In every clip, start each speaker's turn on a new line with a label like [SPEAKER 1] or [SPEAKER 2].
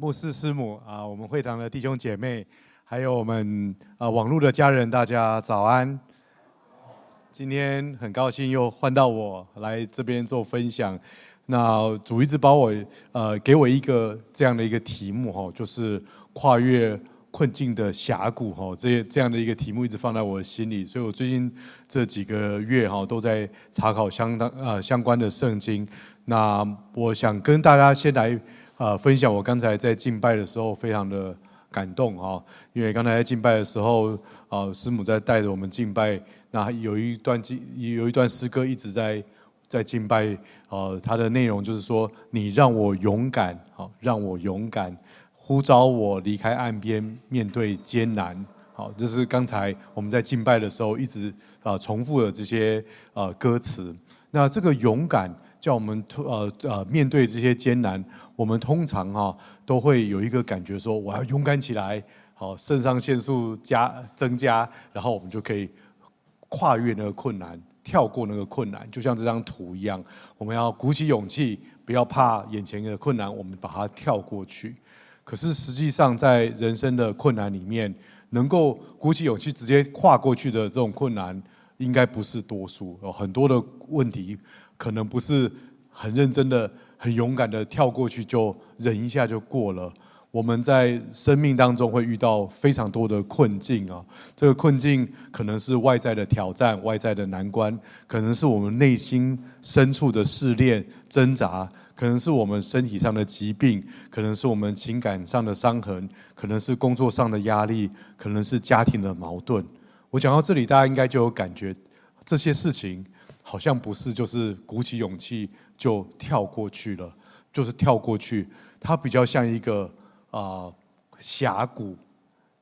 [SPEAKER 1] 牧师师母啊，我们会堂的弟兄姐妹，还有我们啊网络的家人，大家早安。今天很高兴又换到我来这边做分享。那主一直把我呃给我一个这样的一个题目哈，就是跨越困境的峡谷哈，这这样的一个题目一直放在我心里，所以我最近这几个月哈都在查考相当呃相关的圣经。那我想跟大家先来。呃，分享我刚才在敬拜的时候，非常的感动哈！因为刚才在敬拜的时候，啊，师母在带着我们敬拜，那有一段敬，有一段诗歌一直在在敬拜，呃，它的内容就是说，你让我勇敢，好，让我勇敢，呼召我离开岸边，面对艰难，好，这是刚才我们在敬拜的时候一直啊重复的这些呃歌词。那这个勇敢，叫我们呃呃面对这些艰难。我们通常哈都会有一个感觉，说我要勇敢起来，好，肾上腺素加增加，然后我们就可以跨越那个困难，跳过那个困难，就像这张图一样，我们要鼓起勇气，不要怕眼前的困难，我们把它跳过去。可是实际上，在人生的困难里面，能够鼓起勇气直接跨过去的这种困难，应该不是多数。有很多的问题，可能不是很认真的。很勇敢的跳过去，就忍一下就过了。我们在生命当中会遇到非常多的困境啊，这个困境可能是外在的挑战、外在的难关，可能是我们内心深处的试炼、挣扎，可能是我们身体上的疾病，可能是我们情感上的伤痕，可能是工作上的压力，可能是家庭的矛盾。我讲到这里，大家应该就有感觉，这些事情好像不是就是鼓起勇气。就跳过去了，就是跳过去，它比较像一个啊、峡谷，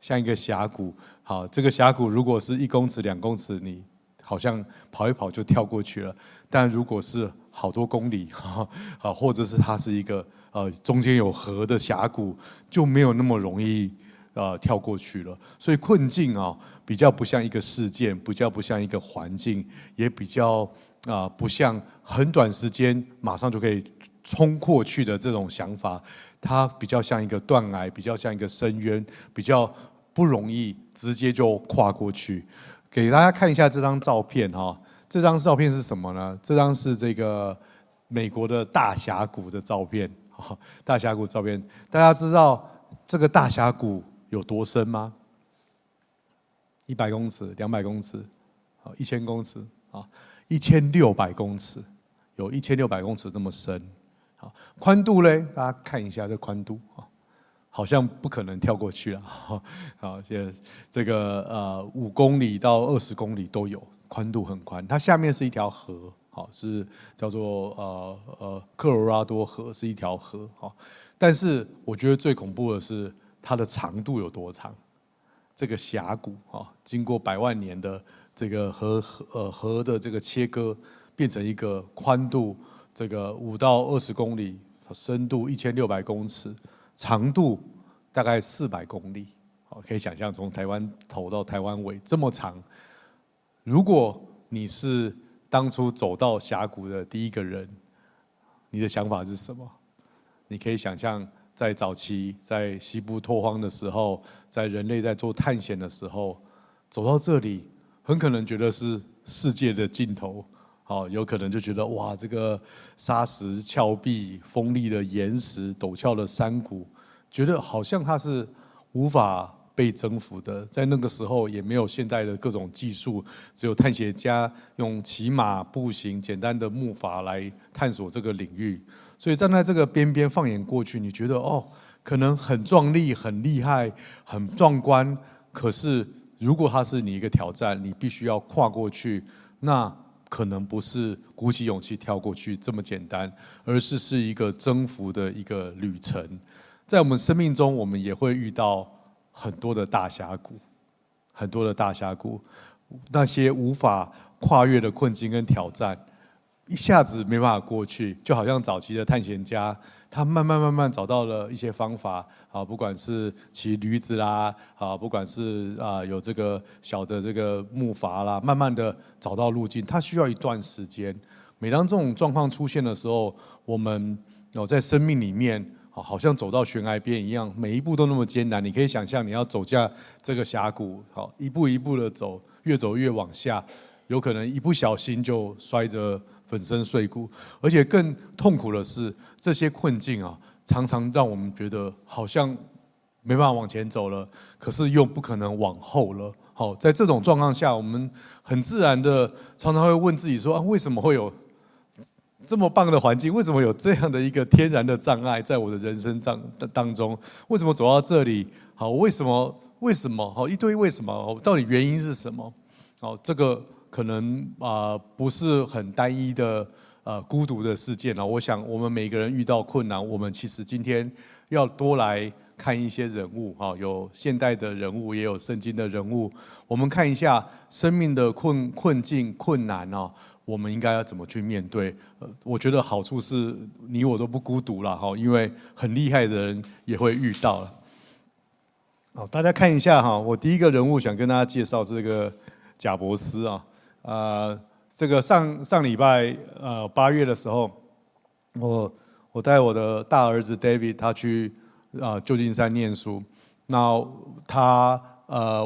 [SPEAKER 1] 像一个峡谷。好，这个峡谷如果是一公尺、两公尺，你好像跑一跑就跳过去了。但如果是好多公里，啊，或者是它是一个呃中间有河的峡谷，就没有那么容易呃跳过去了。所以困境啊，比较不像一个事件，比较不像一个环境，也比较。啊，不像很短时间马上就可以冲过去的这种想法，它比较像一个断崖，比较像一个深渊，比较不容易直接就跨过去。给大家看一下这张照片哈，这张照片是什么呢？这张是这个美国的大峡谷的照片，大峡谷照片。大家知道这个大峡谷有多深吗？一百公尺、两百公尺、好一千公尺啊。一千六百公尺，有一千六百公尺那么深，好，宽度嘞？大家看一下这宽度啊，好像不可能跳过去了。好，现在这个呃五公里到二十公里都有，宽度很宽。它下面是一条河，好，是叫做呃呃科罗拉多河，是一条河。好，但是我觉得最恐怖的是它的长度有多长？这个峡谷啊，经过百万年的。这个河河呃河的这个切割，变成一个宽度这个五到二十公里，深度一千六百公尺，长度大概四百公里。好，可以想象从台湾头到台湾尾这么长。如果你是当初走到峡谷的第一个人，你的想法是什么？你可以想象在早期在西部拓荒的时候，在人类在做探险的时候，走到这里。很可能觉得是世界的尽头，好，有可能就觉得哇，这个沙石峭壁、锋利的岩石、陡峭的山谷，觉得好像它是无法被征服的。在那个时候，也没有现代的各种技术，只有探险家用骑马、步行、简单的木筏来探索这个领域。所以站在这个边边，放眼过去，你觉得哦，可能很壮丽、很厉害、很壮观，可是。如果它是你一个挑战，你必须要跨过去，那可能不是鼓起勇气跳过去这么简单，而是是一个征服的一个旅程。在我们生命中，我们也会遇到很多的大峡谷，很多的大峡谷，那些无法跨越的困境跟挑战，一下子没办法过去，就好像早期的探险家。他慢慢慢慢找到了一些方法，啊，不管是骑驴子啦，啊，不管是啊有这个小的这个木筏啦，慢慢的找到路径。他需要一段时间。每当这种状况出现的时候，我们哦在生命里面，好，好像走到悬崖边一样，每一步都那么艰难。你可以想象，你要走下这个峡谷，好，一步一步的走，越走越往下，有可能一不小心就摔着粉身碎骨。而且更痛苦的是，这些困境啊，常常让我们觉得好像没办法往前走了，可是又不可能往后了。好，在这种状况下，我们很自然的常常会问自己说：啊，为什么会有？这么棒的环境，为什么有这样的一个天然的障碍在我的人生当当中？为什么走到这里？好，为什么？为什么？好，一堆为什么？到底原因是什么？好，这个可能啊、不是很单一的呃孤独的事件了。我想我们每个人遇到困难，我们其实今天要多来看一些人物哈，有现代的人物，也有圣经的人物，我们看一下生命的困困境、困难哦。我们应该要怎么去面对？呃，我觉得好处是你我都不孤独了哈，因为很厉害的人也会遇到了。好，大家看一下哈，我第一个人物想跟大家介绍这个贾伯斯啊，呃，这个上上礼拜呃八月的时候，我我带我的大儿子 David 他去啊旧金山念书，那他呃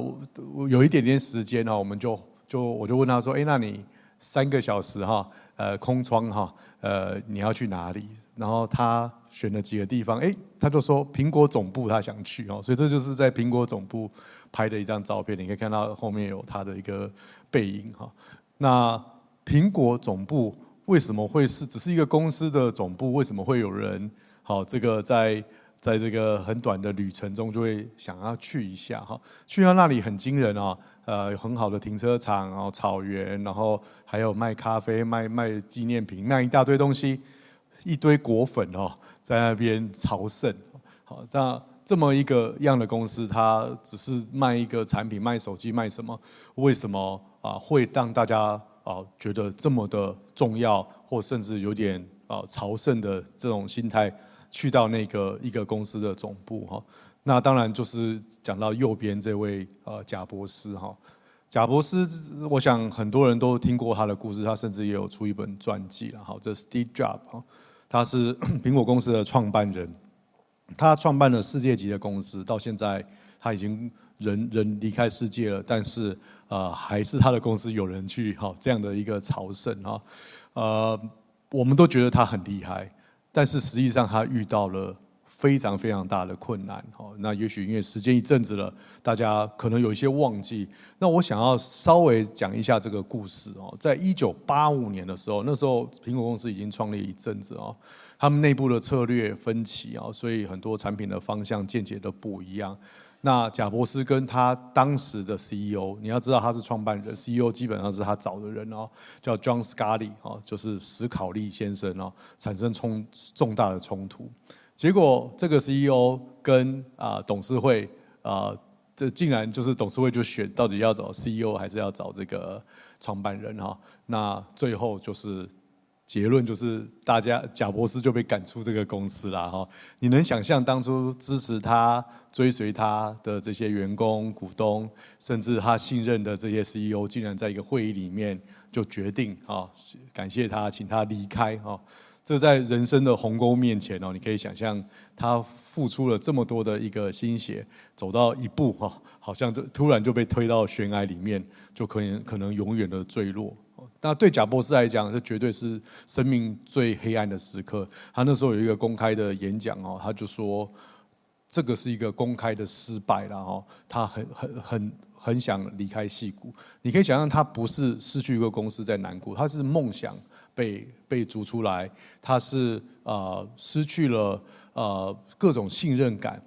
[SPEAKER 1] 有一点点时间呢，我们就就我就问他说，哎，那你？三个小时哈，呃，空窗哈，呃，你要去哪里？然后他选了几个地方，哎，他就说苹果总部他想去哦，所以这就是在苹果总部拍的一张照片，你可以看到后面有他的一个背影哈。那苹果总部为什么会是只是一个公司的总部？为什么会有人好这个在在这个很短的旅程中就会想要去一下哈？去到那里很惊人啊。呃，很好的停车场，然后草原，然后还有卖咖啡、卖卖纪念品、卖一大堆东西，一堆果粉哦，在那边朝圣。好，那这么一个样的公司，它只是卖一个产品，卖手机，卖什么？为什么啊会让大家啊觉得这么的重要，或甚至有点啊朝圣的这种心态，去到那个一个公司的总部哈？那当然就是讲到右边这位呃贾博斯哈，贾博斯，我想很多人都听过他的故事，他甚至也有出一本传记了哈。这是 Steve Jobs 哈，他是 苹果公司的创办人，他创办了世界级的公司，到现在他已经人人离开世界了，但是呃还是他的公司有人去哈这样的一个朝圣哈，呃我们都觉得他很厉害，但是实际上他遇到了。非常非常大的困难，好，那也许因为时间一阵子了，大家可能有一些忘记。那我想要稍微讲一下这个故事哦，在一九八五年的时候，那时候苹果公司已经创立一阵子哦，他们内部的策略分歧啊，所以很多产品的方向见解都不一样。那贾伯斯跟他当时的 CEO，你要知道他是创办人，CEO 基本上是他找的人哦，叫 John Scully 哦，就是史考利先生哦，产生冲重大的冲突。结果这个 CEO 跟啊董事会啊，这竟然就是董事会就选到底要找 CEO 还是要找这个创办人哈？那最后就是结论就是大家贾博斯就被赶出这个公司了哈。你能想象当初支持他、追随他的这些员工、股东，甚至他信任的这些 CEO，竟然在一个会议里面就决定啊，感谢他，请他离开哈。这在人生的鸿沟面前哦，你可以想象他付出了这么多的一个心血，走到一步哈，好像就突然就被推到悬崖里面，就可能可能永远的坠落。那对贾博士来讲，这绝对是生命最黑暗的时刻。他那时候有一个公开的演讲哦，他就说这个是一个公开的失败了哈，他很很很很想离开戏谷。你可以想象，他不是失去一个公司在难过，他是梦想。被被逐出来，他是呃失去了呃各种信任感，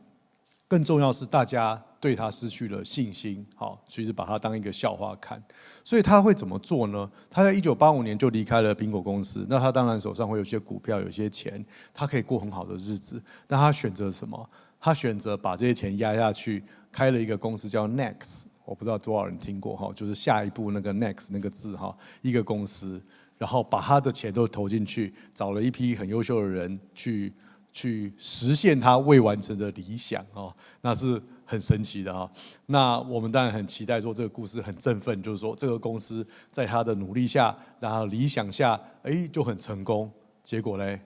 [SPEAKER 1] 更重要是大家对他失去了信心，好，其实把他当一个笑话看。所以他会怎么做呢？他在一九八五年就离开了苹果公司，那他当然手上会有些股票，有些钱，他可以过很好的日子。但他选择什么？他选择把这些钱压下去，开了一个公司叫 Next，我不知道多少人听过哈，就是下一步那个 Next 那个字哈，一个公司。然后把他的钱都投进去，找了一批很优秀的人去去实现他未完成的理想哦，那是很神奇的哈。那我们当然很期待说这个故事很振奋，就是说这个公司在他的努力下，然后理想下，哎就很成功。结果嘞，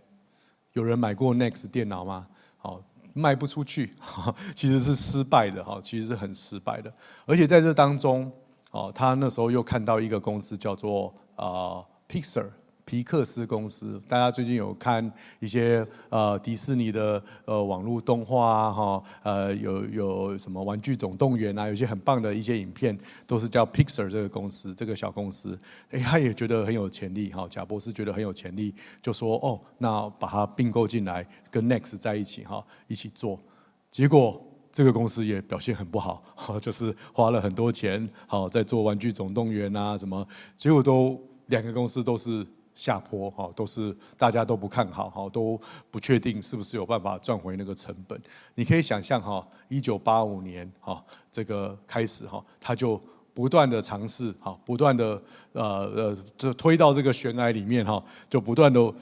[SPEAKER 1] 有人买过 Next 电脑吗？好卖不出去，其实是失败的哈，其实是很失败的。而且在这当中，哦，他那时候又看到一个公司叫做啊 Pixar。皮克斯公司，大家最近有看一些呃迪士尼的呃网络动画啊哈，呃有有什么玩具总动员啊，有些很棒的一些影片，都是叫 Pixar 这个公司，这个小公司，哎，他也觉得很有潜力哈，贾博士觉得很有潜力，就说哦，那把它并购进来，跟 Next 在一起哈，一起做，结果这个公司也表现很不好，就是花了很多钱，好在做玩具总动员啊什么，结果都两个公司都是。下坡哈，都是大家都不看好哈，都不确定是不是有办法赚回那个成本。你可以想象哈，一九八五年哈，这个开始哈，他就不断的尝试哈，不断的呃呃，就推到这个悬崖里面哈，就不断的。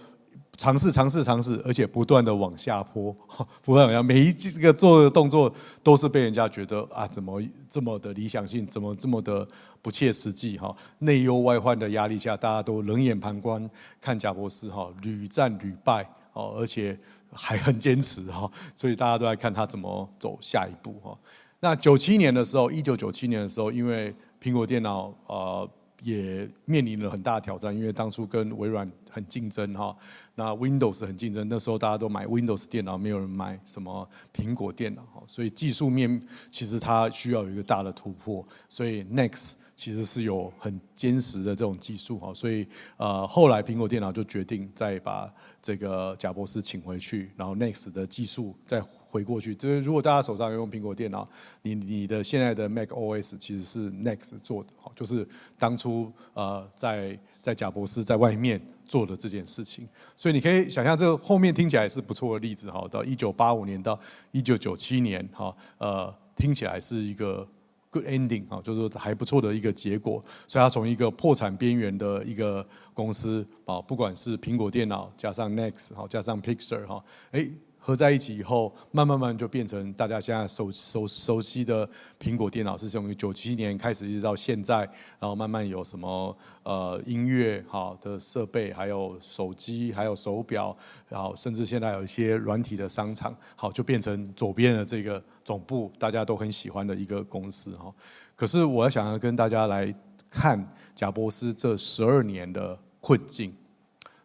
[SPEAKER 1] 尝试尝试尝试，而且不断的往下坡，不断往下，每一这个做的动作都是被人家觉得啊，怎么这么的理想性，怎么这么的不切实际哈？内忧外患的压力下，大家都冷眼旁观，看贾博士哈屡战屡败哦，而且还很坚持哈，所以大家都在看他怎么走下一步哈。那九七年的时候，一九九七年的时候，因为苹果电脑呃。也面临了很大挑战，因为当初跟微软很竞争哈，那 Windows 很竞争，那时候大家都买 Windows 电脑，没有人买什么苹果电脑，所以技术面其实它需要有一个大的突破，所以 Next 其实是有很坚实的这种技术哈，所以呃后来苹果电脑就决定再把这个贾博士请回去，然后 Next 的技术再。回过去，就是如果大家手上有用苹果电脑，你你的现在的 Mac OS 其实是 Next 做的，就是当初呃在在贾博士在外面做的这件事情，所以你可以想象这个后面听起来是不错的例子哈，到一九八五年到一九九七年哈，呃听起来是一个 good ending 啊，就是还不错的一个结果，所以他从一个破产边缘的一个公司啊，不管是苹果电脑加上 Next 哈，加上 Pixar 哈，哎。合在一起以后，慢慢慢就变成大家现在熟熟熟悉的苹果电脑，是从九七年开始一直到现在，然后慢慢有什么呃音乐好的设备，还有手机，还有手表，然后甚至现在有一些软体的商场，好就变成左边的这个总部，大家都很喜欢的一个公司哈。可是我要想要跟大家来看贾伯斯这十二年的困境，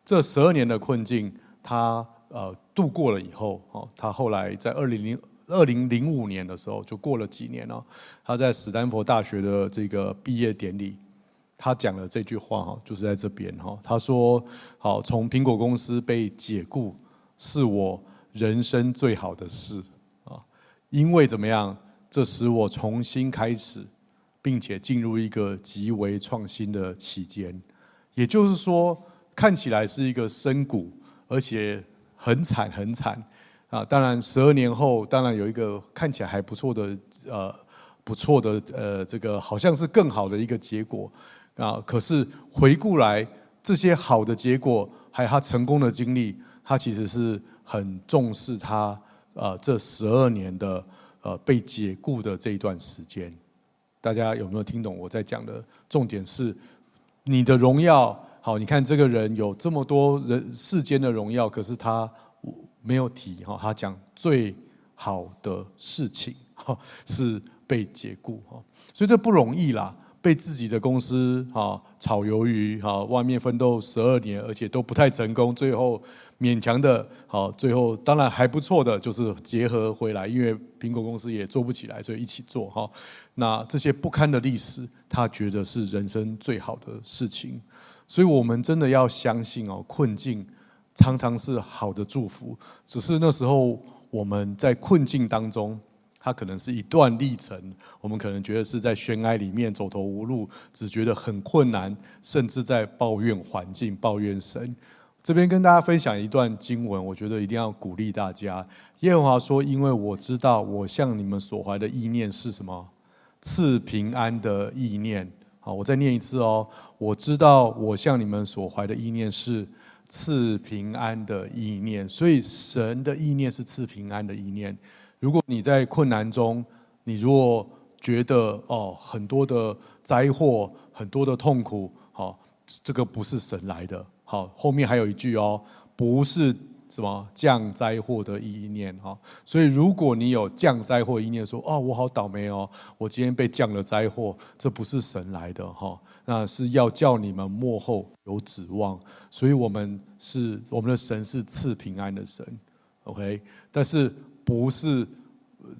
[SPEAKER 1] 这十二年的困境，他。呃，度过了以后，哦，他后来在二零零二零零五年的时候，就过了几年了。他在史丹佛大学的这个毕业典礼，他讲了这句话哈，就是在这边哈。他说：“好，从苹果公司被解雇，是我人生最好的事啊，因为怎么样？这使我重新开始，并且进入一个极为创新的期间。也就是说，看起来是一个深谷，而且。”很惨很惨啊！当然，十二年后，当然有一个看起来还不错的呃不错的呃这个好像是更好的一个结果啊。可是回顾来，这些好的结果还有他成功的经历，他其实是很重视他呃这十二年的呃被解雇的这一段时间。大家有没有听懂我在讲的重点是你的荣耀？好，你看这个人有这么多人世间的荣耀，可是他没有提哈，他讲最好的事情哈 是被解雇哈，所以这不容易啦，被自己的公司哈炒鱿鱼哈，外面奋斗十二年，而且都不太成功，最后勉强的，好，最后当然还不错的就是结合回来，因为苹果公司也做不起来，所以一起做哈。那这些不堪的历史，他觉得是人生最好的事情。所以，我们真的要相信哦，困境常常是好的祝福。只是那时候我们在困境当中，它可能是一段历程。我们可能觉得是在悬崖里面走投无路，只觉得很困难，甚至在抱怨环境、抱怨神。这边跟大家分享一段经文，我觉得一定要鼓励大家。耶和华说：“因为我知道我向你们所怀的意念是什么，赐平安的意念。”好，我再念一次哦。我知道我向你们所怀的意念是赐平安的意念，所以神的意念是赐平安的意念。如果你在困难中，你若觉得哦很多的灾祸、很多的痛苦，好，这个不是神来的。好，后面还有一句哦，不是什么降灾祸的意念哈。所以如果你有降灾祸意念，说哦，我好倒霉哦，我今天被降了灾祸，这不是神来的哈，那是要叫你们末后有指望。所以我们是我们的神是赐平安的神，OK，但是不是？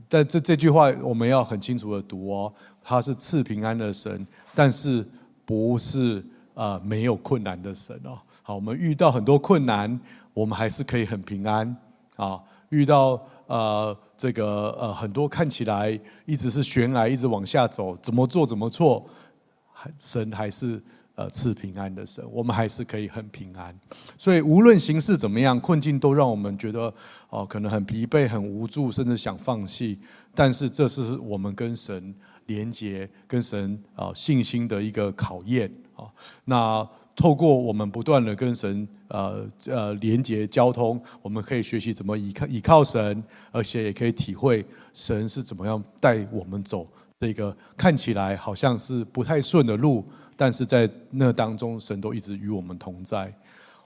[SPEAKER 1] 但这这句话我们要很清楚的读哦，他是赐平安的神，但是不是呃没有困难的神哦。好，我们遇到很多困难，我们还是可以很平安啊。遇到呃这个呃很多看起来一直是悬崖，一直往下走，怎么做怎么错，神还是。呃，赐平安的神，我们还是可以很平安。所以无论形势怎么样，困境都让我们觉得哦、可能很疲惫、很无助，甚至想放弃。但是这是我们跟神连接、跟神啊、信心的一个考验啊。那透过我们不断的跟神呃呃连接交通，我们可以学习怎么依靠依靠神，而且也可以体会神是怎么样带我们走这个看起来好像是不太顺的路。但是在那当中，神都一直与我们同在。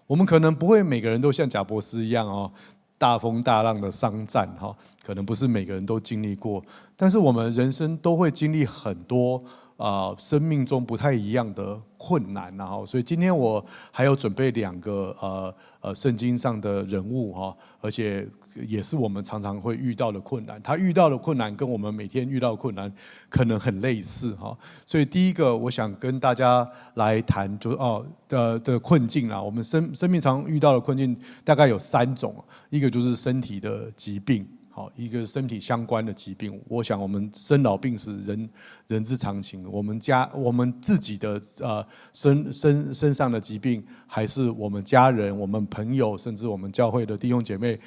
[SPEAKER 1] 我们可能不会每个人都像贾伯斯一样哦，大风大浪的商战哈，可能不是每个人都经历过。但是我们人生都会经历很多啊，生命中不太一样的困难然后，所以今天我还有准备两个呃呃圣经上的人物哈，而且。也是我们常常会遇到的困难，他遇到的困难跟我们每天遇到困难可能很类似哈，所以第一个我想跟大家来谈，就是哦的的困境啊，我们生生命常遇到的困境大概有三种，一个就是身体的疾病，好，一个身体相关的疾病。我想我们生老病死人人之常情，我们家我们自己的呃身身身上的疾病，还是我们家人、我们朋友，甚至我们教会的弟兄姐妹。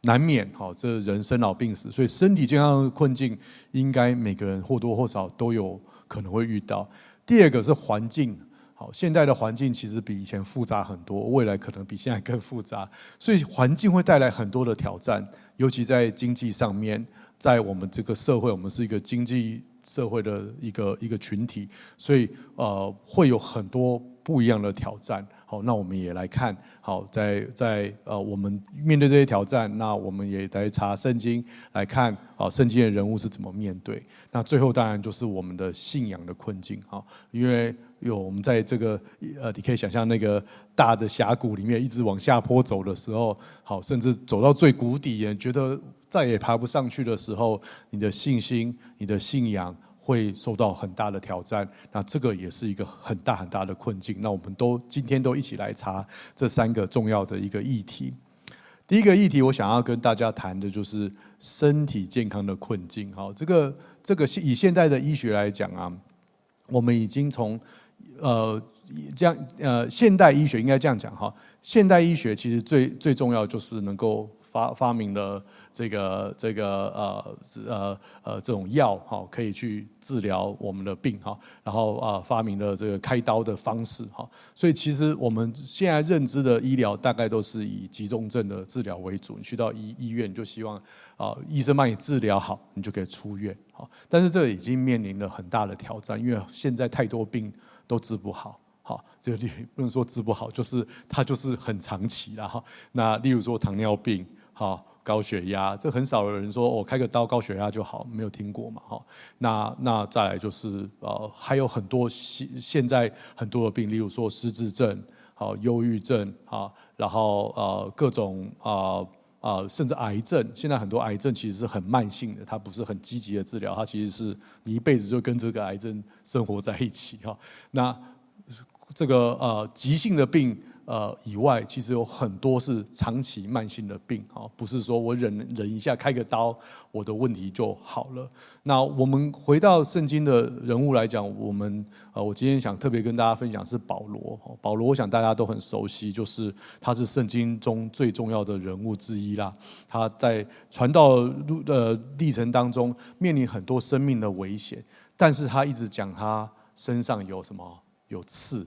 [SPEAKER 1] 难免好，这人生老病死，所以身体健康的困境，应该每个人或多或少都有可能会遇到。第二个是环境，好，现在的环境其实比以前复杂很多，未来可能比现在更复杂，所以环境会带来很多的挑战，尤其在经济上面，在我们这个社会，我们是一个经济社会的一个一个群体，所以呃，会有很多不一样的挑战。好，那我们也来看。好，在在呃，我们面对这些挑战，那我们也来查圣经来看。好，圣经的人物是怎么面对？那最后当然就是我们的信仰的困境。哈，因为有我们在这个呃，你可以想象那个大的峡谷里面一直往下坡走的时候，好，甚至走到最谷底，也觉得再也爬不上去的时候，你的信心、你的信仰。会受到很大的挑战，那这个也是一个很大很大的困境。那我们都今天都一起来查这三个重要的一个议题。第一个议题，我想要跟大家谈的就是身体健康的困境。好，这个这个以现在的医学来讲啊，我们已经从呃这样呃现代医学应该这样讲哈，现代医学其实最最重要就是能够发发明了。这个这个呃呃呃这种药哈，可以去治疗我们的病哈，然后啊发明了这个开刀的方式哈，所以其实我们现在认知的医疗大概都是以急重症的治疗为主。你去到医医院，就希望啊医生帮你治疗好，你就可以出院哈。但是这已经面临了很大的挑战，因为现在太多病都治不好好，就你不能说治不好，就是它就是很长期了哈。那例如说糖尿病哈。高血压，这很少有人说我、哦、开个刀高血压就好，没有听过嘛？哈，那那再来就是呃，还有很多现现在很多的病，例如说失智症、好忧郁症好，然后呃各种啊啊、甚至癌症。现在很多癌症其实是很慢性的，它不是很积极的治疗，它其实是你一辈子就跟这个癌症生活在一起哈。那这个呃急性的病。呃，以外，其实有很多是长期慢性的病啊，不是说我忍忍一下开个刀，我的问题就好了。那我们回到圣经的人物来讲，我们呃，我今天想特别跟大家分享是保罗。保罗，我想大家都很熟悉，就是他是圣经中最重要的人物之一啦。他在传道路的历程当中，面临很多生命的危险，但是他一直讲他身上有什么？有刺。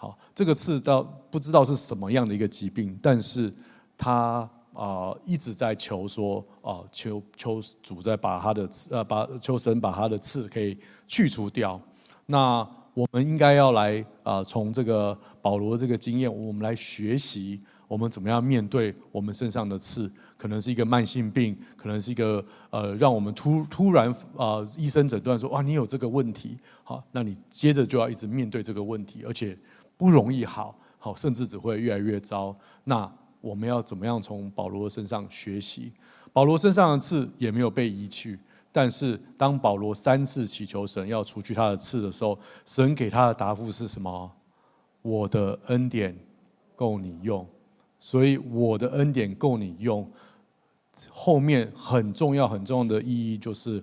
[SPEAKER 1] 好，这个刺到不知道是什么样的一个疾病，但是他啊一直在求说啊，求求主在把他的刺呃把求神把他的刺可以去除掉。那我们应该要来啊从这个保罗这个经验，我们来学习我们怎么样面对我们身上的刺？可能是一个慢性病，可能是一个呃，让我们突突然啊、呃，医生诊断说哇，你有这个问题，好，那你接着就要一直面对这个问题，而且不容易好，好，甚至只会越来越糟。那我们要怎么样从保罗身上学习？保罗身上的刺也没有被移去，但是当保罗三次祈求神要除去他的刺的时候，神给他的答复是什么？我的恩典够你用，所以我的恩典够你用。后面很重要、很重要的意义就是，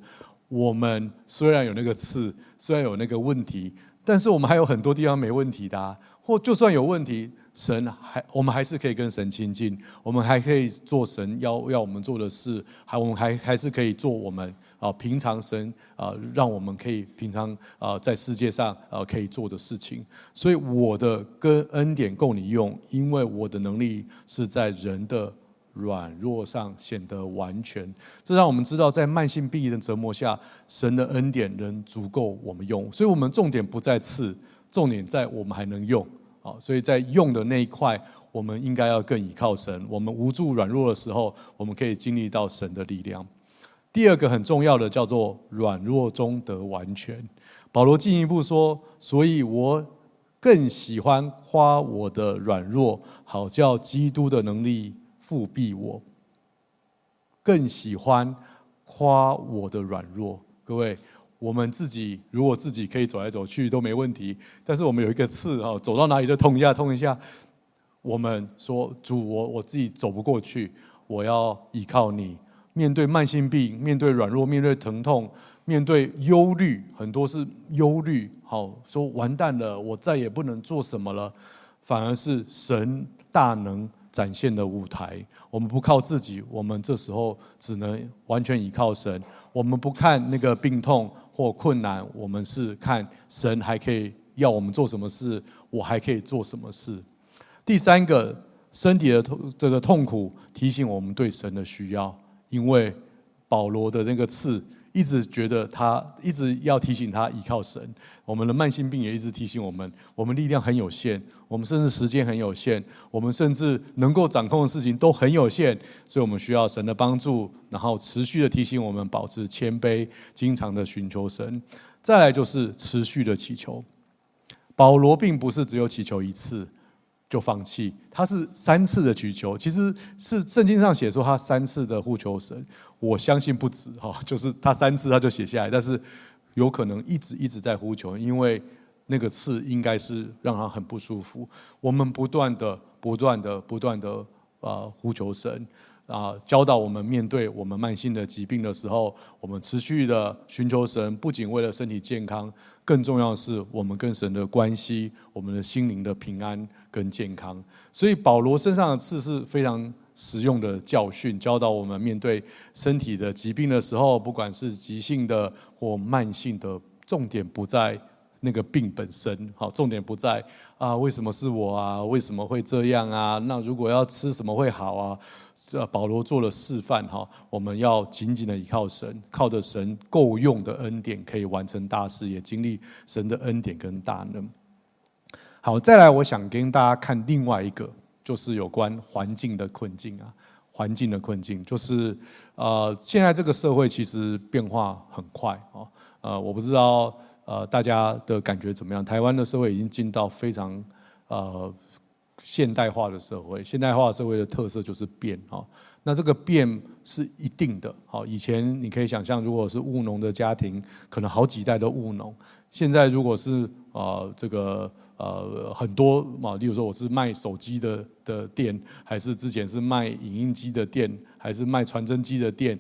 [SPEAKER 1] 我们虽然有那个刺，虽然有那个问题，但是我们还有很多地方没问题的啊，或就算有问题，神还我们还是可以跟神亲近，我们还可以做神要要我们做的事，还我们还还是可以做我们啊平常神啊让我们可以平常啊在世界上啊可以做的事情。所以我的跟恩典够你用，因为我的能力是在人的。软弱上显得完全，这让我们知道，在慢性病的折磨下，神的恩典仍足够我们用。所以，我们重点不在次，重点在我们还能用。好，所以在用的那一块，我们应该要更倚靠神。我们无助软弱的时候，我们可以经历到神的力量。第二个很重要的叫做软弱中得完全。保罗进一步说：“所以我更喜欢夸我的软弱，好叫基督的能力。”复庇我，更喜欢夸我的软弱。各位，我们自己如果自己可以走来走去都没问题，但是我们有一个刺哈，走到哪里就痛一下痛一下。我们说主，我我自己走不过去，我要依靠你。面对慢性病，面对软弱，面对疼痛，面对忧虑，很多是忧虑。好，说完蛋了，我再也不能做什么了。反而是神大能。展现的舞台，我们不靠自己，我们这时候只能完全依靠神。我们不看那个病痛或困难，我们是看神还可以要我们做什么事，我还可以做什么事。第三个，身体的痛，这个痛苦提醒我们对神的需要，因为保罗的那个刺。一直觉得他一直要提醒他依靠神，我们的慢性病也一直提醒我们，我们力量很有限，我们甚至时间很有限，我们甚至能够掌控的事情都很有限，所以我们需要神的帮助，然后持续的提醒我们保持谦卑，经常的寻求神。再来就是持续的祈求，保罗并不是只有祈求一次就放弃，他是三次的祈求，其实是圣经上写说他三次的呼求神。我相信不止哈，就是他三次他就写下来，但是有可能一直一直在呼求，因为那个刺应该是让他很不舒服。我们不断的、不断的、不断的啊呼求神啊，教导我们面对我们慢性的疾病的时候，我们持续的寻求神，不仅为了身体健康，更重要的是我们跟神的关系，我们的心灵的平安跟健康。所以保罗身上的刺是非常。实用的教训，教导我们面对身体的疾病的时候，不管是急性的或慢性的，重点不在那个病本身，好，重点不在啊，为什么是我啊？为什么会这样啊？那如果要吃什么会好啊？这保罗做了示范哈，我们要紧紧的依靠神，靠着神够用的恩典，可以完成大事，也经历神的恩典跟大能。好，再来，我想跟大家看另外一个。就是有关环境的困境啊，环境的困境就是，呃，现在这个社会其实变化很快啊，呃，我不知道呃大家的感觉怎么样？台湾的社会已经进到非常呃现代化的社会，现代化社会的特色就是变啊，那这个变是一定的。好，以前你可以想象，如果是务农的家庭，可能好几代都务农，现在如果是呃这个。呃，很多嘛，例如说我是卖手机的的店，还是之前是卖影印机的店，还是卖传真机的店，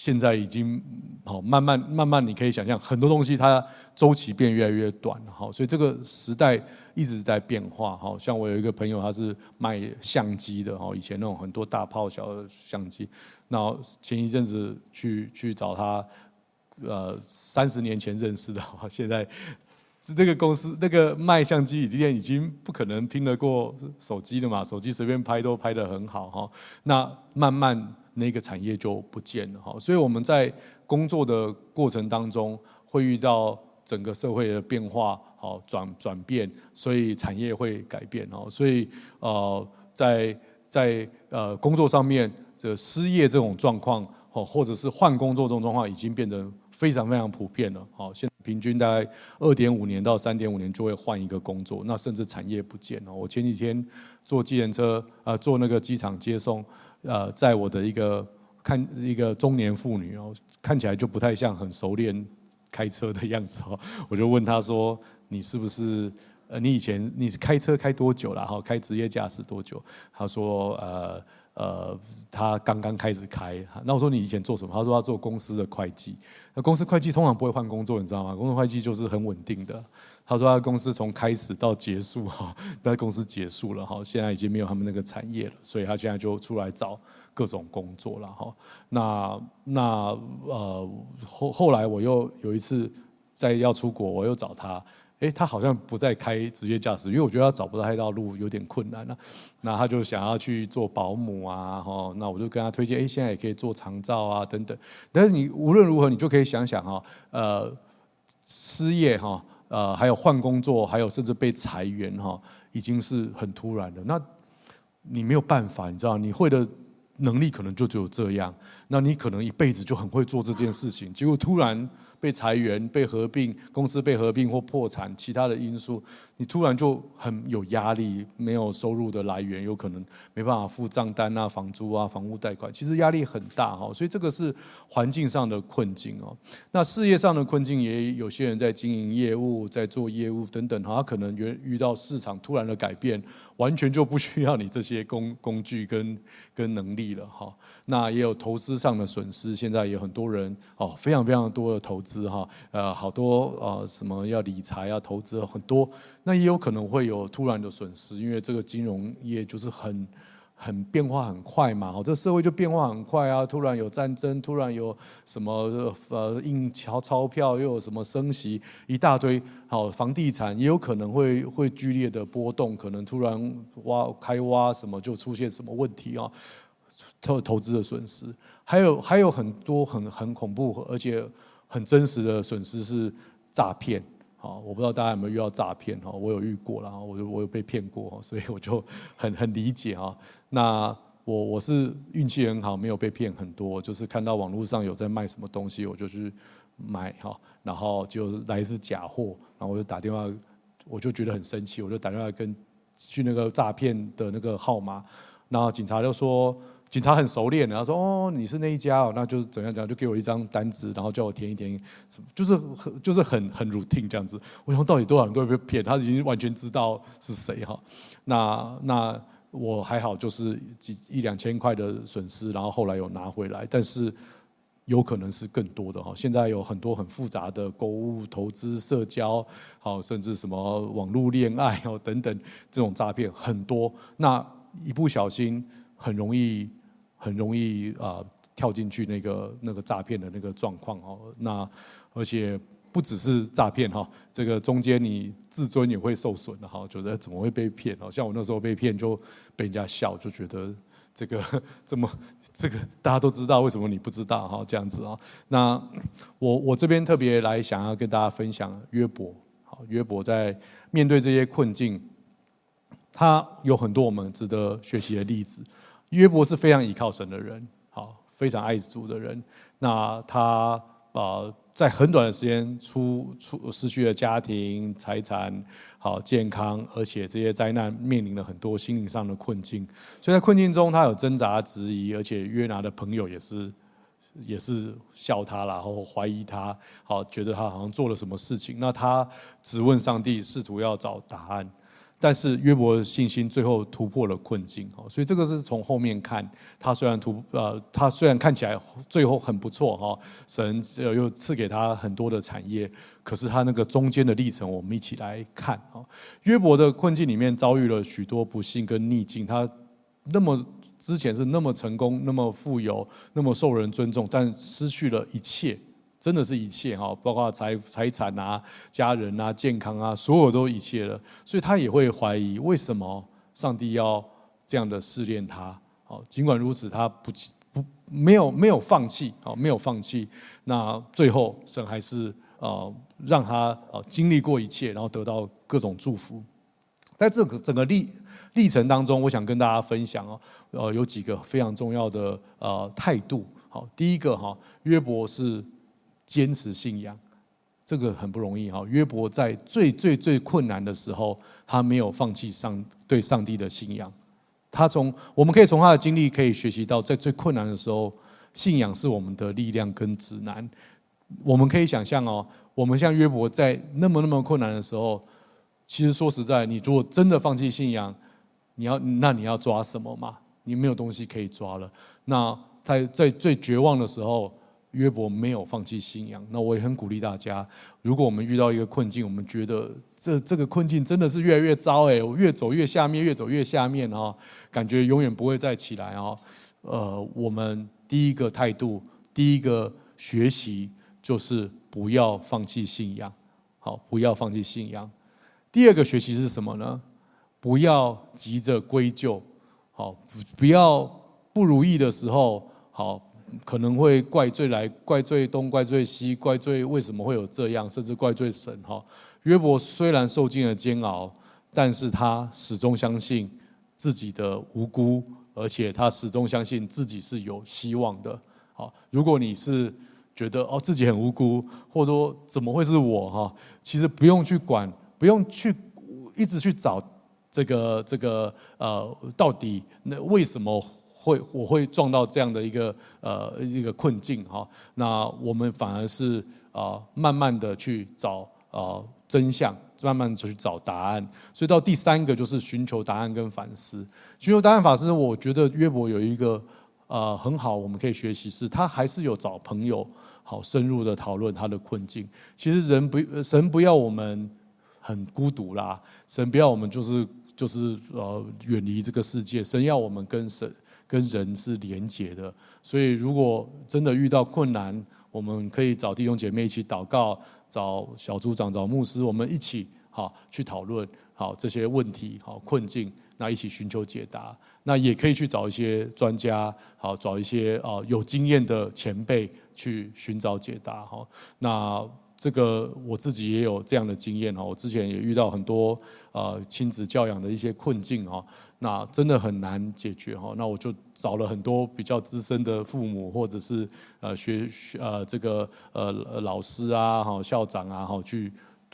[SPEAKER 1] 现在已经好慢慢慢慢，你可以想象很多东西它周期变越来越短，好，所以这个时代一直在变化，好像我有一个朋友他是卖相机的，哈，以前那种很多大炮小相机，那前一阵子去去找他，呃，三十年前认识的，现在。这个公司那个卖相机已经已经不可能拼得过手机了嘛？手机随便拍都拍得很好哈。那慢慢那个产业就不见了哈。所以我们在工作的过程当中会遇到整个社会的变化，好转转变，所以产业会改变哦。所以呃，在在呃工作上面的失业这种状况，哦，或者是换工作这种状况，已经变得非常非常普遍了。好，现在平均大概二点五年到三点五年就会换一个工作，那甚至产业不见了。我前几天坐计程车，呃，坐那个机场接送，呃，在我的一个看一个中年妇女哦，看起来就不太像很熟练开车的样子哦，我就问她说：“你是不是？”呃，你以前你是开车开多久了？哈，开职业驾驶多久？他说，呃呃，他刚刚开始开。那我说你以前做什么？他说他做公司的会计。那公司会计通常不会换工作，你知道吗？公司会计就是很稳定的。他说他公司从开始到结束哈，在公司结束了哈，现在已经没有他们那个产业了，所以他现在就出来找各种工作了哈。那那呃后后来我又有一次在要出国，我又找他。哎，他好像不再开职业驾驶，因为我觉得他找不到一条路有点困难了。那他就想要去做保姆啊，哈，那我就跟他推荐，哎，现在也可以做长照啊，等等。但是你无论如何，你就可以想想哈，呃，失业哈，呃，还有换工作，还有甚至被裁员哈，已经是很突然的。那你没有办法，你知道，你会的能力可能就只有这样。那你可能一辈子就很会做这件事情，结果突然。被裁员、被合并、公司被合并或破产，其他的因素，你突然就很有压力，没有收入的来源，有可能没办法付账单啊、房租啊、房屋贷款，其实压力很大哈。所以这个是环境上的困境哦。那事业上的困境，也有些人在经营业务、在做业务等等，他可能遇遇到市场突然的改变，完全就不需要你这些工 工具跟跟能力了哈。那也有投资上的损失，现在有很多人哦，非常非常多的投资。资哈，呃，好多呃，什么要理财啊，投资很多，那也有可能会有突然的损失，因为这个金融业就是很很变化很快嘛，哦，这社会就变化很快啊，突然有战争，突然有什么呃印钞钞票，又有什么升息，一大堆，好，房地产也有可能会会剧烈的波动，可能突然挖开挖什么就出现什么问题啊，投投资的损失，还有还有很多很很恐怖，而且。很真实的损失是诈骗，好，我不知道大家有没有遇到诈骗哈，我有遇过啦，我就我有被骗过，所以我就很很理解哈。那我我是运气很好，没有被骗很多，就是看到网络上有在卖什么东西，我就去买哈，然后就来自假货，然后我就打电话，我就觉得很生气，我就打电话跟去那个诈骗的那个号码，然后警察就说。警察很熟练，然后说：“哦，你是那一家哦，那就是怎样怎样，就给我一张单子，然后叫我填一填，什么就是很就是很很 routine 这样子。我想到底多少人都会被骗，他已经完全知道是谁哈。那那我还好，就是几一两千块的损失，然后后来有拿回来，但是有可能是更多的哈。现在有很多很复杂的购物、投资、社交，好，甚至什么网络恋爱哦等等这种诈骗很多，那一不小心很容易。很容易啊、跳进去那个那个诈骗的那个状况哦，那而且不只是诈骗哈，这个中间你自尊也会受损的哈，觉得怎么会被骗哦？像我那时候被骗就被人家笑，就觉得这个 这么这个大家都知道，为什么你不知道哈？这样子啊？那我我这边特别来想要跟大家分享约伯，好，约伯在面对这些困境，他有很多我们值得学习的例子。约伯是非常依靠神的人，好，非常爱主的人。那他呃，在很短的时间出出失去了家庭、财产、好健康，而且这些灾难面临了很多心灵上的困境。所以在困境中，他有挣扎、质疑，而且约拿的朋友也是也是笑他，然后怀疑他，好，觉得他好像做了什么事情。那他质问上帝，试图要找答案。但是约伯的信心最后突破了困境，所以这个是从后面看，他虽然突呃，他虽然看起来最后很不错哈，神又赐给他很多的产业，可是他那个中间的历程，我们一起来看啊。约伯的困境里面遭遇了许多不幸跟逆境，他那么之前是那么成功，那么富有，那么受人尊重，但失去了一切。真的是一切哈，包括财财产啊、家人啊、健康啊，所有都一切了。所以他也会怀疑，为什么上帝要这样的试炼他？好，尽管如此，他不不没有没有放弃，好，没有放弃。那最后神还是呃让他呃经历过一切，然后得到各种祝福。在这个整个历历程当中，我想跟大家分享哦，呃，有几个非常重要的呃态度。好，第一个哈，约伯是坚持信仰，这个很不容易哈。约伯在最最最困难的时候，他没有放弃上对上帝的信仰。他从我们可以从他的经历可以学习到，在最困难的时候，信仰是我们的力量跟指南。我们可以想象哦，我们像约伯在那么那么困难的时候，其实说实在，你如果真的放弃信仰，你要那你要抓什么嘛？你没有东西可以抓了。那在在最绝望的时候，约伯没有放弃信仰。那我也很鼓励大家，如果我们遇到一个困境，我们觉得这这个困境真的是越来越糟哎，我越走越下面，越走越下面啊，感觉永远不会再起来啊。呃，我们第一个态度，第一个学习就是不要放弃信仰。好，不要放弃信仰。第二个学习是什么呢？不要急着归咎。好，不要不如意的时候，好。可能会怪罪来怪罪东怪罪西怪罪为什么会有这样，甚至怪罪神哈。约伯虽然受尽了煎熬，但是他始终相信自己的无辜，而且他始终相信自己是有希望的。好，如果你是觉得哦自己很无辜，或者说怎么会是我哈，其实不用去管，不用去一直去找这个这个呃到底那为什么。会我会撞到这样的一个呃一个困境哈，那我们反而是啊慢慢的去找啊真相，慢慢的就去找答案。所以到第三个就是寻求答案跟反思。寻求答案法师，我觉得约伯有一个呃很好，我们可以学习是，他还是有找朋友好深入的讨论他的困境。其实人不神不要我们很孤独啦，神不要我们就是就是呃远离这个世界，神要我们跟神。跟人是连结的，所以如果真的遇到困难，我们可以找弟兄姐妹一起祷告，找小组长、找牧师，我们一起好去讨论好这些问题、好困境，那一起寻求解答。那也可以去找一些专家，好找一些啊有经验的前辈去寻找解答。好，那这个我自己也有这样的经验哈，我之前也遇到很多呃亲子教养的一些困境哈。那真的很难解决哈，那我就找了很多比较资深的父母，或者是呃学学呃这个呃老师啊哈校长啊哈去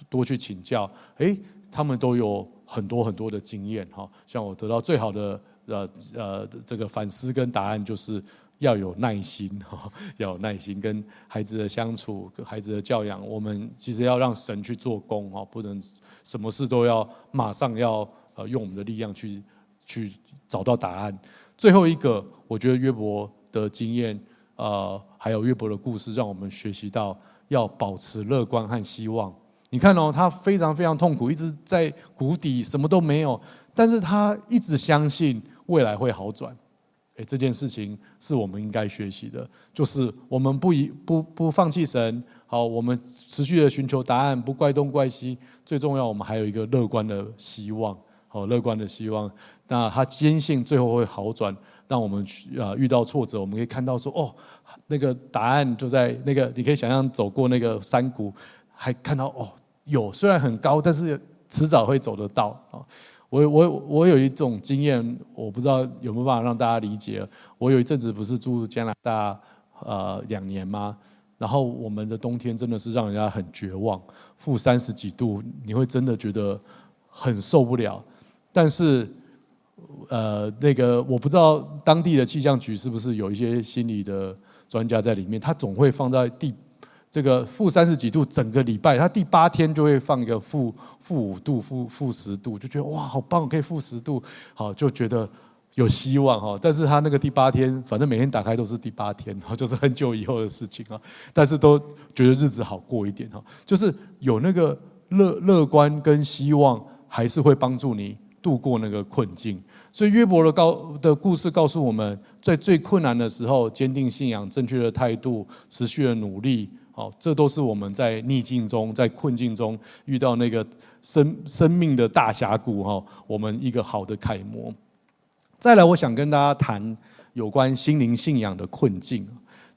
[SPEAKER 1] 多去请教，诶，他们都有很多很多的经验哈。像我得到最好的呃呃这个反思跟答案，就是要有耐心哈，要有耐心跟孩子的相处，跟孩子的教养，我们其实要让神去做工哈，不能什么事都要马上要呃用我们的力量去。去找到答案。最后一个，我觉得约伯的经验，呃，还有约伯的故事，让我们学习到要保持乐观和希望。你看哦，他非常非常痛苦，一直在谷底，什么都没有，但是他一直相信未来会好转。诶，这件事情是我们应该学习的，就是我们不一不不放弃神，好，我们持续的寻求答案，不怪东怪西。最重要，我们还有一个乐观的希望，好，乐观的希望。那他坚信最后会好转，让我们啊遇到挫折，我们可以看到说哦，那个答案就在那个，你可以想象走过那个山谷，还看到哦有，虽然很高，但是迟早会走得到啊。我我我有一种经验，我不知道有没有办法让大家理解。我有一阵子不是住加拿大呃两年吗？然后我们的冬天真的是让人家很绝望，负三十几度，你会真的觉得很受不了，但是。呃，那个我不知道当地的气象局是不是有一些心理的专家在里面，他总会放在第这个负三十几度，整个礼拜，他第八天就会放一个负负五度、负负十度，就觉得哇，好棒，可以负十度，好就觉得有希望哈。但是他那个第八天，反正每天打开都是第八天，就是很久以后的事情啊。但是都觉得日子好过一点哈，就是有那个乐乐观跟希望，还是会帮助你度过那个困境。所以约伯的告的故事告诉我们，在最困难的时候，坚定信仰、正确的态度、持续的努力，好，这都是我们在逆境中、在困境中遇到那个生生命的大峡谷哈，我们一个好的楷模。再来，我想跟大家谈有关心灵信仰的困境。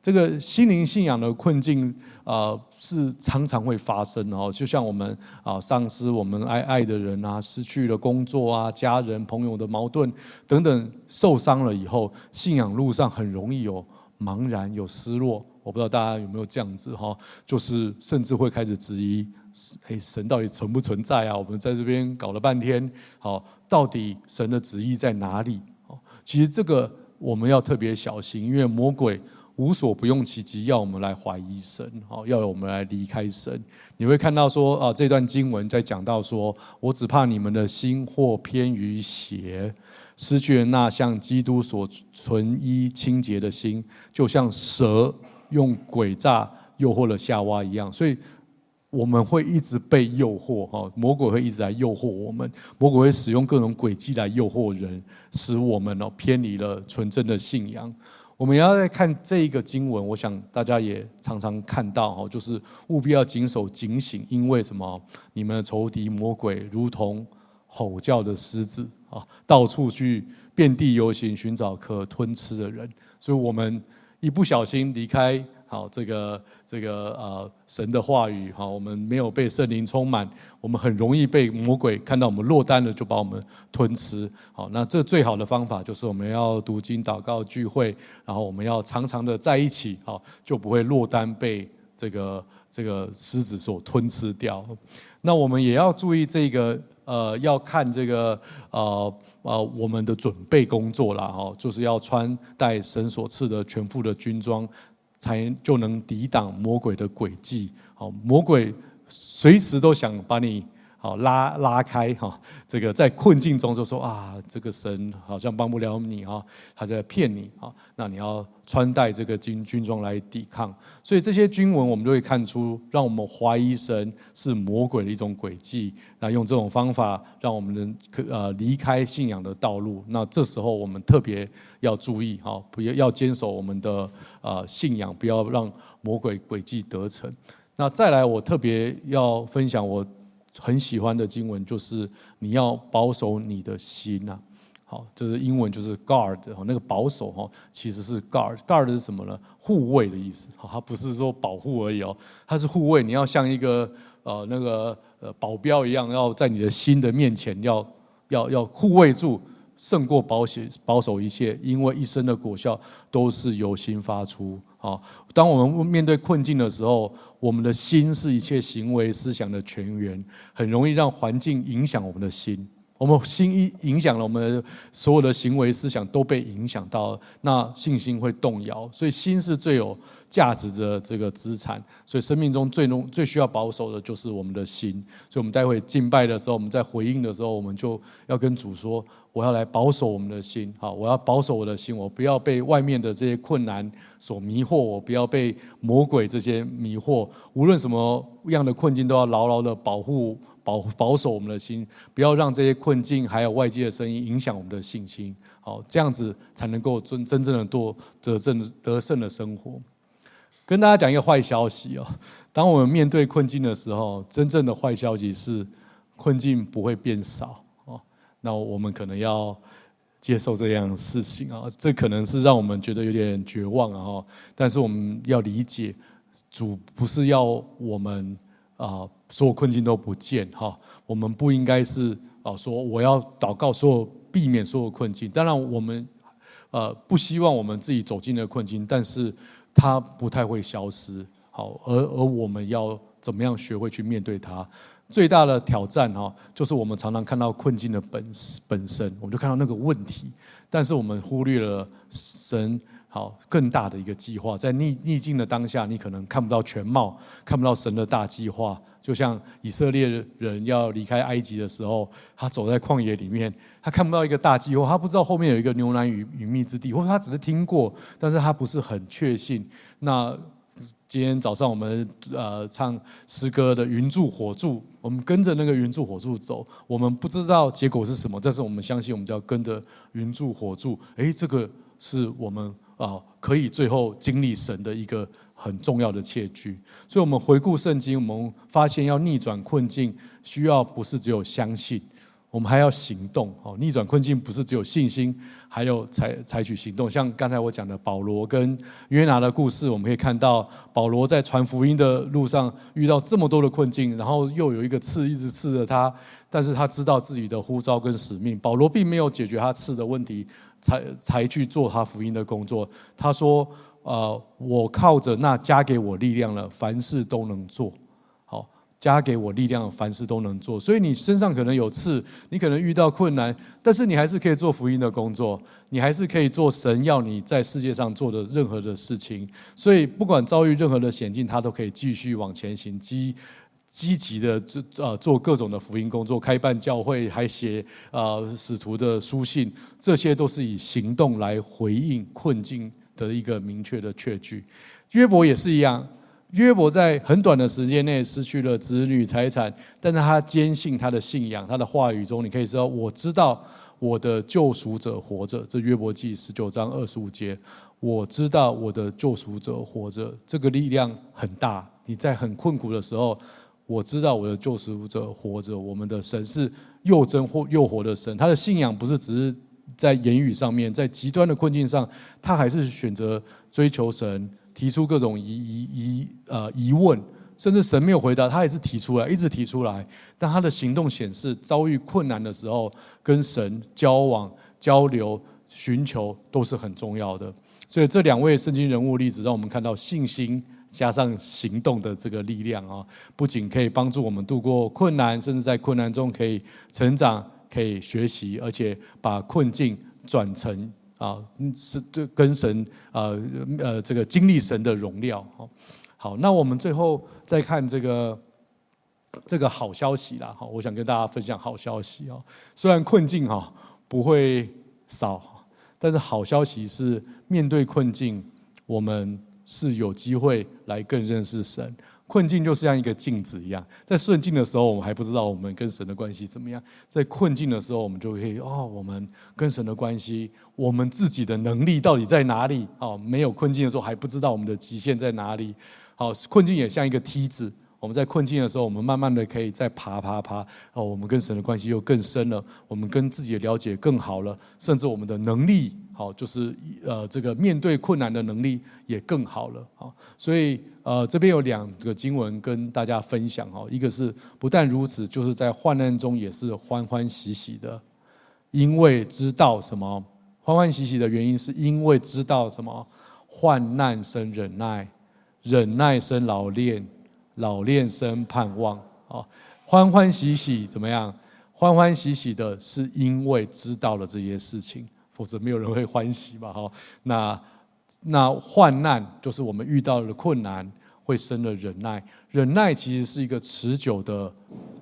[SPEAKER 1] 这个心灵信仰的困境、呃，是常常会发生哦。就像我们啊，丧失我们爱爱的人啊，失去了工作啊，家人朋友的矛盾等等，受伤了以后，信仰路上很容易有茫然、有失落。我不知道大家有没有这样子哈，就是甚至会开始质疑，哎，神到底存不存在啊？我们在这边搞了半天，好，到底神的旨意在哪里？哦其实这个我们要特别小心，因为魔鬼无所不用其极，要我们来怀疑神，好，要我们来离开神。你会看到说啊，这段经文在讲到说，我只怕你们的心或偏于邪，失去了那像基督所纯一清洁的心，就像蛇用诡诈诱惑了夏娃一样，所以。我们会一直被诱惑，哈，魔鬼会一直来诱惑我们，魔鬼会使用各种诡计来诱惑人，使我们哦偏离了纯正的信仰。我们要再看这一个经文，我想大家也常常看到，哈，就是务必要谨守警醒，因为什么？你们的仇敌魔鬼如同吼叫的狮子啊，到处去遍地游行，寻找可吞吃的人。所以，我们一不小心离开。好，这个这个呃，神的话语，好，我们没有被圣灵充满，我们很容易被魔鬼看到我们落单了，就把我们吞吃。好，那这最好的方法就是我们要读经、祷告、聚会，然后我们要常常的在一起，好，就不会落单被这个这个狮子所吞吃掉。那我们也要注意这个呃，要看这个呃呃我们的准备工作啦，哈，就是要穿戴神所赐的全副的军装。才就能抵挡魔鬼的诡计。好，魔鬼随时都想把你好拉拉开哈。这个在困境中就说啊，这个神好像帮不了你啊，他在骗你啊。那你要穿戴这个军军装来抵抗。所以这些经文我们都会看出，让我们怀疑神是魔鬼的一种诡计。那用这种方法让我们能可呃离开信仰的道路。那这时候我们特别要注意哈，不要要坚守我们的。呃，信仰不要让魔鬼诡计得逞。那再来，我特别要分享我很喜欢的经文，就是你要保守你的心呐。好，这是英文就是 guard，那个保守哈，其实是 guard，guard 是什么呢？护卫的意思。好，它不是说保护而已哦，它是护卫。你要像一个呃那个呃保镖一样，要在你的心的面前要要要护卫住。胜过保险保守一切，因为一生的果效都是由心发出。啊，当我们面对困境的时候，我们的心是一切行为思想的泉源，很容易让环境影响我们的心。我们心一影响了，我们所有的行为思想都被影响到，那信心会动摇。所以心是最有价值的这个资产，所以生命中最浓最需要保守的就是我们的心。所以我们待会敬拜的时候，我们在回应的时候，我们就要跟主说：我要来保守我们的心，好，我要保守我的心，我不要被外面的这些困难所迷惑，我不要被魔鬼这些迷惑。无论什么样的困境，都要牢牢的保护。保保守我们的心，不要让这些困境还有外界的声音影响我们的信心。好，这样子才能够真真正的做得胜得胜的生活。跟大家讲一个坏消息哦，当我们面对困境的时候，真正的坏消息是困境不会变少。那我们可能要接受这样事情啊，这可能是让我们觉得有点绝望啊。但是我们要理解，主不是要我们。啊，所有困境都不见哈，我们不应该是啊说我要祷告，所有避免所有困境。当然，我们呃不希望我们自己走进了困境，但是它不太会消失。好，而而我们要怎么样学会去面对它？最大的挑战哈，就是我们常常看到困境的本本身，我们就看到那个问题，但是我们忽略了神。好，更大的一个计划，在逆逆境的当下，你可能看不到全貌，看不到神的大计划。就像以色列人要离开埃及的时候，他走在旷野里面，他看不到一个大计划，他不知道后面有一个牛奶与与蜜之地，或者他只是听过，但是他不是很确信。那今天早上我们呃唱诗歌的云柱火柱，我们跟着那个云柱火柱走，我们不知道结果是什么，但是我们相信，我们就要跟着云柱火柱。诶，这个是我们。啊，可以最后经历神的一个很重要的切据，所以，我们回顾圣经，我们发现要逆转困境，需要不是只有相信，我们还要行动哦。逆转困境不是只有信心，还有采采取行动。像刚才我讲的保罗跟约拿的故事，我们可以看到保罗在传福音的路上遇到这么多的困境，然后又有一个刺一直刺着他，但是他知道自己的呼召跟使命。保罗并没有解决他刺的问题，才才去做他福音的工作。他说：“呃，我靠着那加给我力量了，凡事都能做。”加给我力量，凡事都能做。所以你身上可能有刺，你可能遇到困难，但是你还是可以做福音的工作，你还是可以做神要你在世界上做的任何的事情。所以不管遭遇任何的险境，他都可以继续往前行，积积极的做呃做各种的福音工作，开办教会，还写呃使徒的书信，这些都是以行动来回应困境的一个明确的确据。约伯也是一样。约伯在很短的时间内失去了子女财产，但是他坚信他的信仰，他的话语中，你可以知道，我知道我的救赎者活着。这约伯记十九章二十五节，我知道我的救赎者活着，这个力量很大。你在很困苦的时候，我知道我的救赎者活着。我们的神是又真或又活的神，他的信仰不是只是在言语上面，在极端的困境上，他还是选择追求神。提出各种疑疑疑呃疑问，甚至神没有回答，他也是提出来，一直提出来。但他的行动显示，遭遇困难的时候，跟神交往、交流、寻求都是很重要的。所以这两位圣经人物例子，让我们看到信心加上行动的这个力量啊，不仅可以帮助我们度过困难，甚至在困难中可以成长、可以学习，而且把困境转成。啊，是对跟神呃呃这个经历神的荣耀。好，好，那我们最后再看这个这个好消息啦。好，我想跟大家分享好消息哦。虽然困境哈不会少，但是好消息是面对困境，我们是有机会来更认识神。困境就像一个镜子一样，在顺境的时候，我们还不知道我们跟神的关系怎么样；在困境的时候，我们就可以哦，我们跟神的关系，我们自己的能力到底在哪里？哦，没有困境的时候，还不知道我们的极限在哪里。好，困境也像一个梯子，我们在困境的时候，我们慢慢的可以再爬爬爬。哦，我们跟神的关系又更深了，我们跟自己的了解更好了，甚至我们的能力。好，就是呃，这个面对困难的能力也更好了。好，所以呃，这边有两个经文跟大家分享。哈，一个是不但如此，就是在患难中也是欢欢喜喜的，因为知道什么？欢欢喜喜的原因是因为知道什么？患难生忍耐，忍耐生老练，老练生盼望。啊，欢欢喜喜怎么样？欢欢喜喜的是因为知道了这些事情。否则没有人会欢喜嘛，哈。那那患难就是我们遇到的困难，会生了忍耐。忍耐其实是一个持久的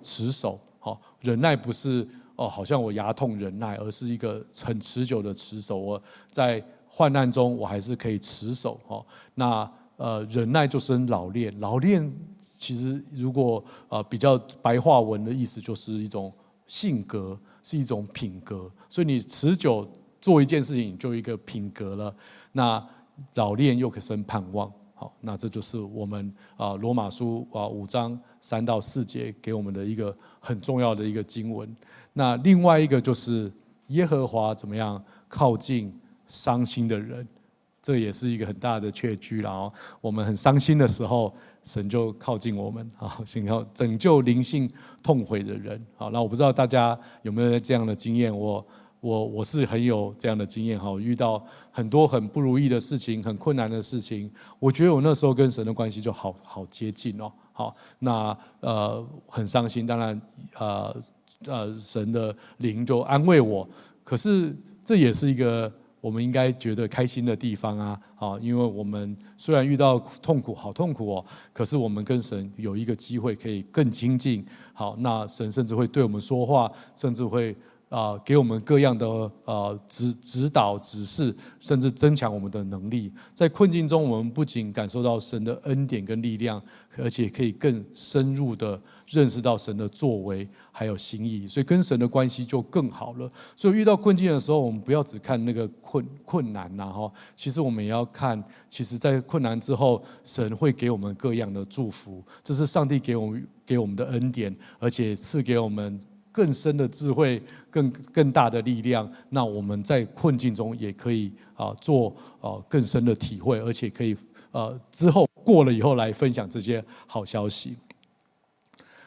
[SPEAKER 1] 持守，好，忍耐不是哦，好像我牙痛忍耐，而是一个很持久的持守。我在患难中，我还是可以持守，哈。那呃，忍耐就生老练，老练其实如果呃比较白话文的意思，就是一种性格，是一种品格。所以你持久。做一件事情就一个品格了，那老练又可生盼望，好，那这就是我们啊罗马书啊五章三到四节给我们的一个很重要的一个经文。那另外一个就是耶和华怎么样靠近伤心的人，这也是一个很大的确据然后。我们很伤心的时候，神就靠近我们啊，想要拯救灵性痛悔的人。好，那我不知道大家有没有这样的经验，我。我我是很有这样的经验哈，遇到很多很不如意的事情，很困难的事情，我觉得我那时候跟神的关系就好好接近哦。好，那呃很伤心，当然呃呃神的灵就安慰我，可是这也是一个我们应该觉得开心的地方啊。好，因为我们虽然遇到痛苦，好痛苦哦，可是我们跟神有一个机会可以更亲近。好，那神甚至会对我们说话，甚至会。啊，给我们各样的呃指指导、指示，甚至增强我们的能力。在困境中，我们不仅感受到神的恩典跟力量，而且可以更深入的认识到神的作为还有心意。所以跟神的关系就更好了。所以遇到困境的时候，我们不要只看那个困困难呐，哈，其实我们也要看，其实在困难之后，神会给我们各样的祝福。这是上帝给我们给我们的恩典，而且赐给我们。更深的智慧、更更大的力量，那我们在困境中也可以啊做啊更深的体会，而且可以呃之后过了以后来分享这些好消息。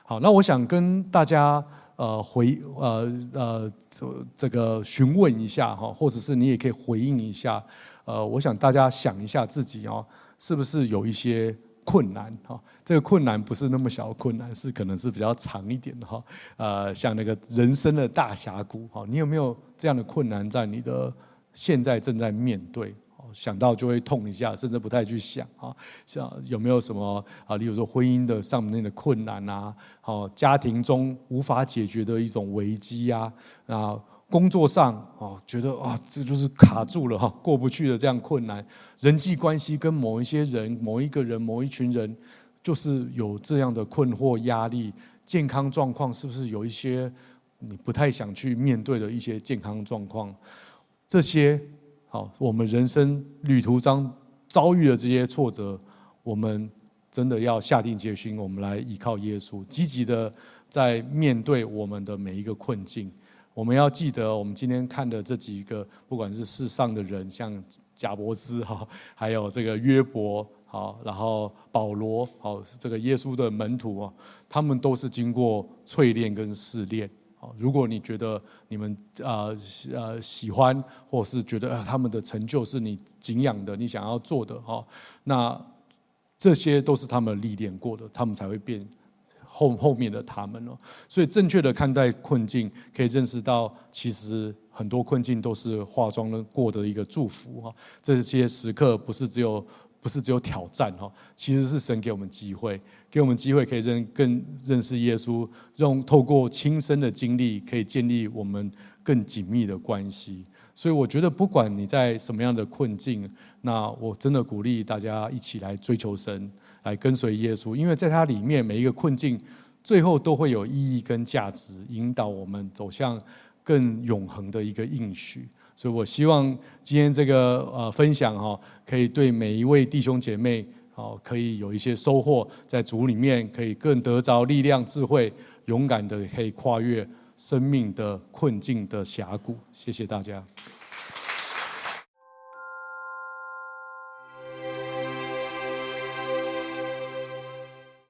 [SPEAKER 1] 好，那我想跟大家呃回呃呃这这个询问一下哈，或者是你也可以回应一下。呃，我想大家想一下自己哦，是不是有一些困难哈？这个困难不是那么小的困难，是可能是比较长一点的哈。呃，像那个人生的大峡谷哈，你有没有这样的困难在你的现在正在面对？想到就会痛一下，甚至不太去想啊。像有没有什么啊？例如说婚姻的上面的困难啊，好，家庭中无法解决的一种危机呀，啊，工作上啊，觉得啊，这就是卡住了哈，过不去的这样困难。人际关系跟某一些人、某一个人、某一群人，就是有这样的困惑、压力。健康状况是不是有一些你不太想去面对的一些健康状况？这些。好，我们人生旅途中遭遇的这些挫折，我们真的要下定决心，我们来依靠耶稣，积极的在面对我们的每一个困境。我们要记得，我们今天看的这几个，不管是世上的人，像贾伯斯哈，还有这个约伯，好，然后保罗，好，这个耶稣的门徒啊，他们都是经过淬炼跟试炼。好如果你觉得你们啊呃喜欢，或是觉得他们的成就是你敬仰的，你想要做的哈，那这些都是他们历练过的，他们才会变后后面的他们哦。所以正确的看待困境，可以认识到其实很多困境都是化妆了过的一个祝福哈。这些时刻不是只有。不是只有挑战哈，其实是神给我们机会，给我们机会可以认更认识耶稣，用透过亲身的经历，可以建立我们更紧密的关系。所以我觉得，不管你在什么样的困境，那我真的鼓励大家一起来追求神，来跟随耶稣，因为在它里面每一个困境，最后都会有意义跟价值，引导我们走向更永恒的一个应许。所以我希望今天这个呃分享哈，可以对每一位弟兄姐妹好，可以有一些收获，在主里面可以更得着力量、智慧，勇敢的可以跨越生命的困境的峡谷。谢谢大家。